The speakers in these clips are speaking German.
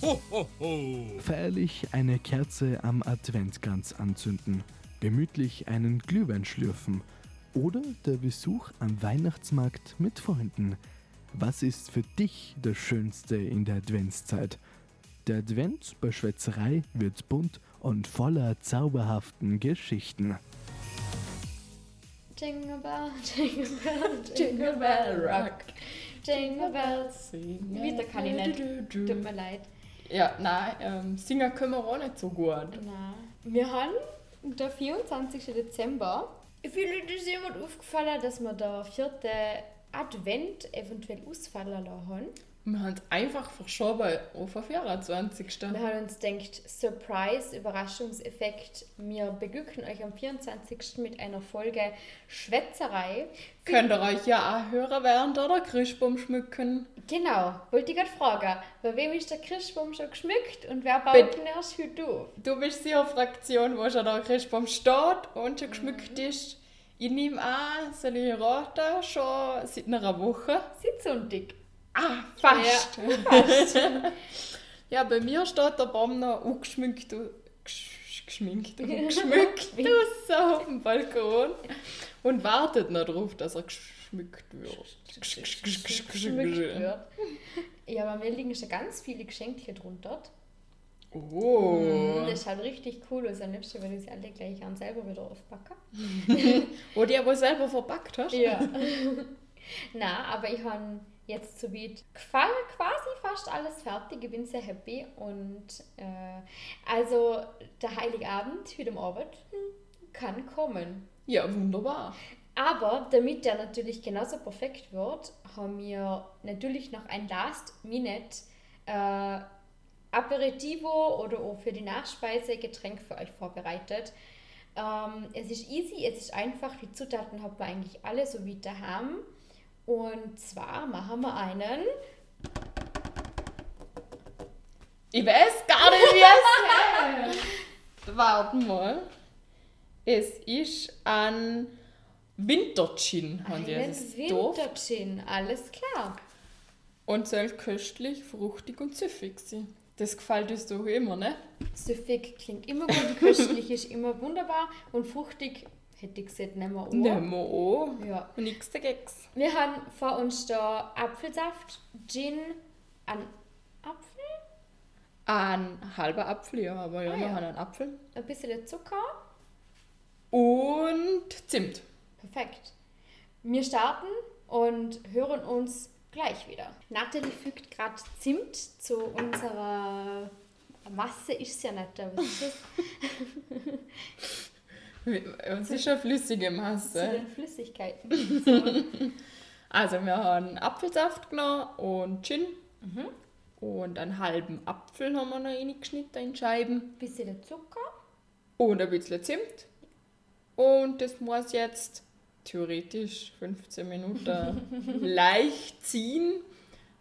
Ho, ho, ho. Feierlich eine Kerze am Adventkranz anzünden, gemütlich einen Glühwein schlürfen oder der Besuch am Weihnachtsmarkt mit Freunden. Was ist für dich das Schönste in der Adventszeit? Der Advent bei Schwätzerei wird bunt und voller zauberhaften Geschichten. Jingle bell, jingle bell, jingle bell rock. Jingle bells. Wieder kann ich nicht. Tut mir leid. Ja, nein, ähm, singen können wir auch nicht so gut. Nein. Wir haben der 24. Dezember. Vielleicht ist jemand aufgefallen, dass wir der vierte Advent eventuell ausfallen lassen. Wir haben es einfach verschoben auf den 24. Wir haben uns gedacht, Surprise, Überraschungseffekt. Wir beglücken euch am 24. mit einer Folge Schwätzerei. Könnt ihr euch ja auch hören während oder Christbaum schmücken? Genau, wollte ich gerade fragen, bei wem ist der Christbaum schon geschmückt und wer baut Bitte. den erst heute auf? Du bist sicher Fraktion, wo schon der Christbaum steht und schon geschmückt ist. Ich nehme an, soll ich raten, schon seit einer Woche. Seit Sonntag. Ah, fast. Ja, Ja, bei mir steht der Baum noch gesch- geschminkt, geschmückt draussen auf dem Balkon und wartet noch darauf, dass er geschmückt wird. geschmückt wird. Ja, aber mir liegen schon ganz viele Geschenke drunter. Oh. Das schaut richtig cool aus. Am liebsten würde ich sie alle gleich an selber wieder aufpacken. Wo die aber selber verpackt hast. Ja. Na, aber ich habe jetzt so gefallen, quasi fast alles fertig. Ich bin sehr happy. Und äh, also der Heiligabend heute am Abend hm, kann kommen. Ja, wunderbar. Aber damit der natürlich genauso perfekt wird, haben wir natürlich noch ein Last-Minute äh, Aperitivo oder auch für die Nachspeise Getränk für euch vorbereitet. Ähm, es ist easy, es ist einfach, die Zutaten habt ihr eigentlich alle so wie daheim. Und zwar machen wir einen Ich weiß gar nicht, wie es heißt. Warte mal. Es ist ein Wintergin. Wintergin, alles klar. Und soll köstlich, fruchtig und süffig sein. Das gefällt uns doch immer, ne? Süffig klingt immer gut, köstlich ist immer wunderbar und fruchtig hätte ich gesagt, nehmen wir auch. Nehmen wir an. Ja. Nix dagegen. Wir haben vor uns da Apfelsaft, Gin, ein Apfel, Ein halber Apfel, ja, aber ja, Ah, wir ja. haben einen Apfel. ein bisschen Zucker. Und Zimt. Perfekt. Wir starten und hören uns gleich wieder. Nathalie fügt gerade Zimt zu unserer Masse, ist es ja nicht, aber ist Es ist eine flüssige zu Masse. den Flüssigkeiten. Also, wir haben Apfelsaft genommen und Gin. Mhm. Und einen halben Apfel haben wir noch reingeschnitten in Scheiben. bisschen Zucker. Und ein bisschen Zimt. Und das muss jetzt theoretisch 15 Minuten leicht ziehen,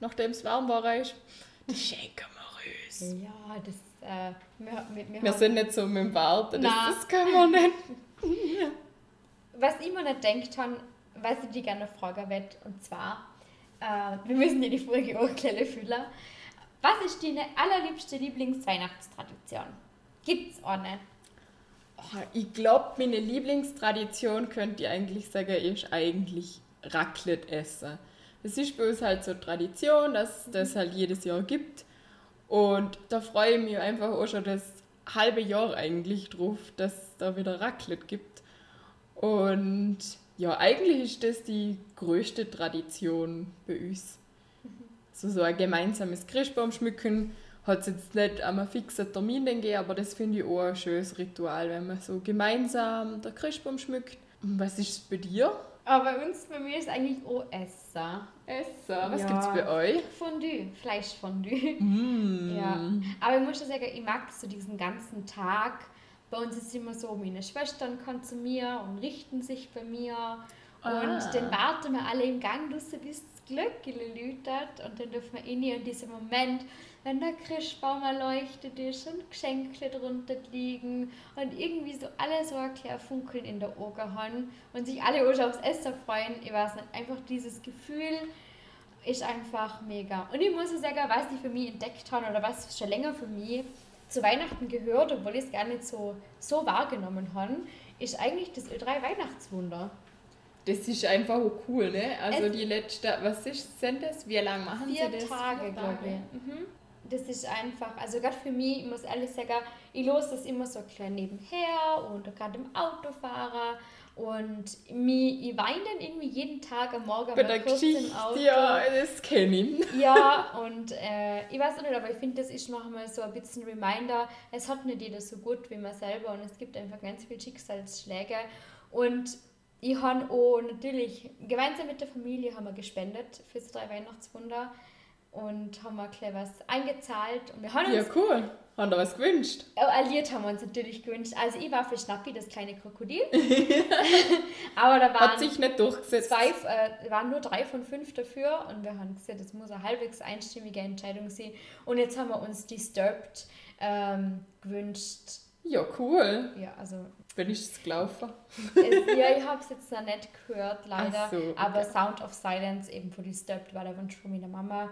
nachdem es warm war. Ist. Das schenken wir uns. Ja, das, äh, wir, wir, wir Wir haben- sind nicht so mit dem Warten, das, das können wir nicht. Was ich mir nicht gedacht habe, was ich dich gerne fragen will, und zwar, äh, wir müssen dir die Folge auch gleich füllen. Was ist deine allerliebste Lieblingsweihnachtstradition? Gibt's eine? Oh, ich glaube, meine Lieblingstradition, könnte ich eigentlich sagen, ist eigentlich Raclette essen. Das ist bei uns halt so Tradition, dass es das halt jedes Jahr gibt. Und da freue ich mich einfach auch schon das halbe Jahr eigentlich drauf, dass es da wieder Raclette gibt. Und ja, eigentlich ist das die größte Tradition bei uns. So, so ein gemeinsames Christbaum schmücken hat es jetzt nicht an einem fixen Termin gegeben, aber das finde ich auch ein schönes Ritual, wenn man so gemeinsam den Christbaum schmückt. Und was ist es bei dir? Aber bei uns, bei mir ist eigentlich auch Essen. Essen. Was Ja. gibt's bei euch? Fondue, Fleischfondue. Mm. Ja. Aber ich muss schon sagen, ich mag so diesen ganzen Tag. Bei uns ist es immer so, meine Schwestern kommen zu mir und richten sich bei mir. Ah. Und dann warten wir alle im Gang, bis das Glöckchen läutet. Und dann dürfen wir in in diesem Moment, wenn der Christbaum erleuchtet ist und Geschenke drunter liegen und irgendwie so alle so ein kleines Funkeln in der Augen haben und sich alle auch schon aufs Essen freuen. Ich weiß nicht, einfach dieses Gefühl, ist einfach mega. Und ich muss sagen, was ich für mich entdeckt habe oder was schon länger für mich zu Weihnachten gehört, obwohl ich es gar nicht so, so wahrgenommen habe, ist eigentlich das Ö3 Weihnachtswunder. Das ist einfach auch cool, ne? Also Es- die letzte, was ist, sind das? Wie lange machen Vier sie das? Tage, glaube ich. Mhm. Das ist einfach, also gerade für mich, ich muss ehrlich sagen, ich los das immer so klein nebenher und gerade im Autofahrer und mich, ich weine dann irgendwie jeden Tag am Morgen Bei der Geschichte, im Auto. ja, das kenne ich. Ja, und äh, ich weiß auch nicht, aber ich finde, das ist nochmal so ein bisschen Reminder, es hat nicht jeder so gut wie man selber und es gibt einfach ganz viele Schicksalsschläge. Und ich habe auch natürlich, gemeinsam mit der Familie haben wir gespendet für das drei Weihnachtswunder und haben wir gleich was eingezahlt und wir haben Ja, uns, cool. Haben da was gewünscht? alliert haben wir uns natürlich gewünscht. Also ich war für Schnappi, das kleine Krokodil, aber da waren Hat sich nicht durchgesetzt. zwei, äh, waren nur drei von fünf dafür und wir haben gesagt, das muss eine halbwegs einstimmige Entscheidung sein. Und jetzt haben wir uns Disturbed ähm, gewünscht. Ja, cool. Ja, also Wenn ich es gelaufen. es, ja, ich habe es jetzt noch nicht gehört, leider. Ach so, okay. Aber Sound of Silence eben von Disturbed war der Wunsch von meiner Mama.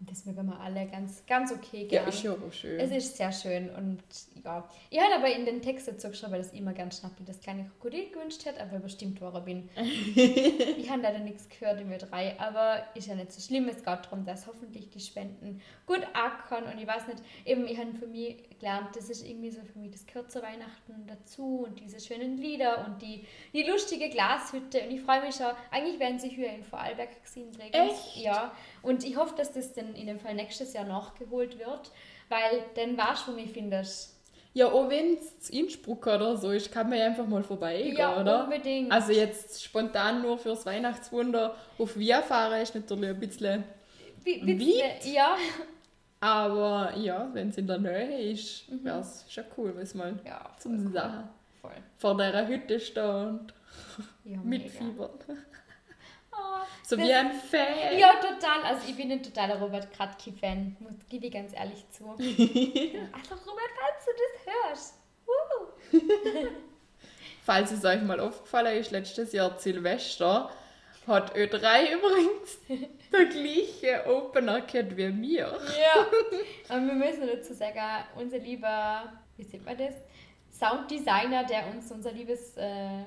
Und das mögen wir alle ganz, ganz okay Ja, gern. ist ja auch schön. Es ist sehr schön und ja. Ich habe aber in den Text dazu geschrieben, dass ich immer ganz schnappi das kleine Krokodil gewünscht hätte, aber bestimmt wo er bin. ich habe leider nichts gehört im Ö3, aber ist ja nicht so schlimm. Es geht darum, dass hoffentlich die Spenden gut ankommen und ich weiß nicht, eben ich habe für mich gelernt, das ist irgendwie so für mich, das zu Weihnachten dazu und diese schönen Lieder und die, die lustige Glashütte und ich freue mich schon, eigentlich werden sie hier in Vorarlberg gesehen. Echt? Ja, und ich hoffe, dass das dann in dem Fall nächstes Jahr nachgeholt wird, weil dann weißt du, wo mich findest. Ja, auch wenn es Innsbruck oder so ist, kann man ja einfach mal vorbeigehen, Ja, oder? unbedingt. Also jetzt spontan nur fürs Weihnachtswunder auf Via fahren ist natürlich ein bisschen... Wie, Weit? Ja, Aber ja, wenn es in der Nähe ist, wäre es schon cool, wenn es mal ja zum cool. Sachen Voll. vor dieser Hütte steht und Ja, mega. So das- wie ein Fan. Ja, total. Also ich bin ein totaler Robert Kratki-Fan, muss gebe ich ganz ehrlich zu. also Robert, falls du das hörst. Falls es euch mal aufgefallen ist, letztes Jahr Silvester hat Ö3 übrigens der gleiche Opener gehabt wie mir. Ja. Und wir müssen dazu sagen, unser lieber, wie sieht man das? Sounddesigner, der uns unser liebes äh, äh,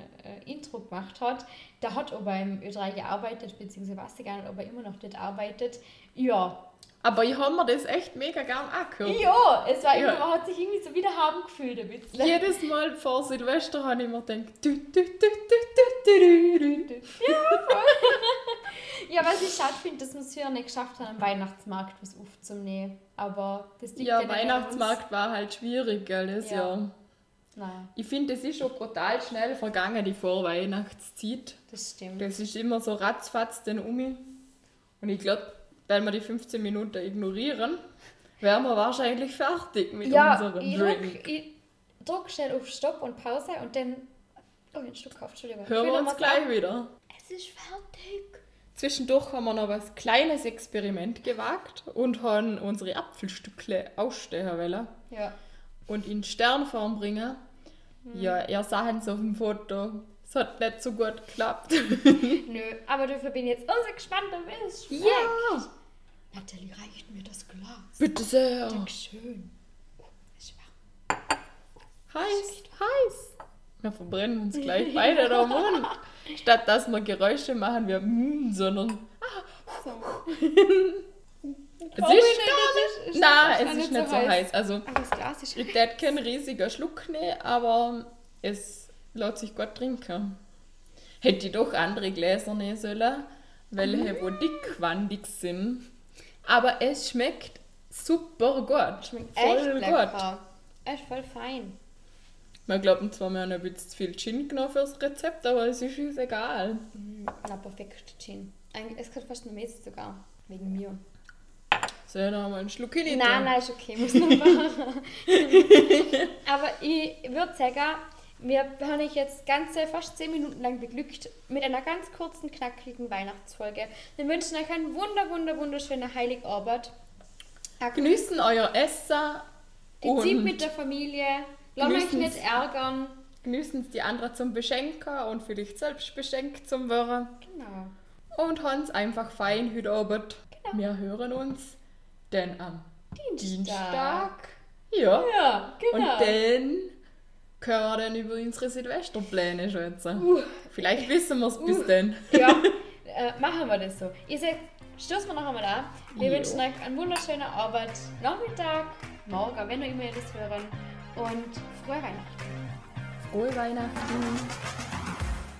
Intro gemacht hat, der hat auch beim Ö3 gearbeitet, beziehungsweise weiß ich gar nicht, ob er immer noch dort arbeitet. Ja, Aber ich habe mir das echt mega gern angehört. ja, es war Ja. immer, man hat sich irgendwie so wieder haben gefühlt ein bisschen. Jedes Mal vor Silvester habe ich mir gedacht, du, du, du. Ja, was ich schade finde, dass wir es hier nicht geschafft haben, am Weihnachtsmarkt was aufzunehmen. Aber das liegt Ja, an Weihnachtsmarkt war halt schwierig, gell, das Ja. Jahr. Nein, Ich finde, es ist schon brutal schnell vergangen, die Vorweihnachtszeit. das stimmt. Das ist immer so ratzfatz den Umi. Und ich glaube, wenn wir die 15 Minuten ignorieren, wären wir wahrscheinlich fertig mit ja, unserem ich Drink. drück, ich drück schnell auf Stopp und Pause und dann. Oh, ein Stück auf, Entschuldigung. Hören wir uns gleich wieder. Es ist fertig. Zwischendurch haben wir noch was kleines Experiment gewagt und haben unsere Apfelstückle ausstehen wollen Ja. und in Sternform bringen. Ja, ihr sahen es auf dem Foto. Es hat nicht so gut geklappt. Nö, aber dafür bin ich jetzt umso gespannter, wie es schmeckt. Ja. Nathalie reicht mir das Glas. Bitte sehr. Dankeschön. Oh, ist warm. Heiß, heiß. Wir verbrennen uns gleich beide den Mund. Statt dass wir Geräusche machen, wir mm, sondern So. es ist gar nicht. Nein, es ist nicht so heiß. Also ich hätte keinen riesigen Schluck nehmen, aber es lässt sich gut trinken. Hätte ich doch andere Gläser nehmen sollen, welche wo dickwandig sind. Aber es schmeckt super gut. Schmeckt voll echt gut. Echt voll fein. Wir glauben zwar, wir haben ein bisschen zu viel Gin genommen fürs Rezept, aber es ist uns egal. Mm, Na, perfekt, Gin. Eigentlich, es kann fast nur Mäßig sogar. Wegen mir. So, dann haben wir einen Schluck hin. Nein, nein, ist okay, muss noch machen. Aber ich würde sagen, wir haben euch jetzt ganze fast 10 Minuten lang beglückt mit einer ganz kurzen, knackigen Weihnachtsfolge. Wir wünschen euch einen wunder, wunder, wunderschönen Heiligabend. Genießen euer Essen Die Zeit mit der Familie. Lasst euch nicht ärgern. genießen die anderen zum Beschenken und vielleicht selbst beschenkt zum werden. Genau. Und Hans einfach fein heute Abend. Genau. Wir hören uns dann am Dienstag. Ja. Ja, genau. Und dann können wir dann über unsere Silvesterpläne schätzen. Uh. Vielleicht wissen wir es bis dann. Ja, äh, machen wir das so. Ihr seid, stoßen wir noch einmal an. Wir Jo. wünschen euch einen wunderschönen Abend, Nachmittag, morgen, wenn ihr immer das hören. Und frohe Weihnachten. Frohe Weihnachten.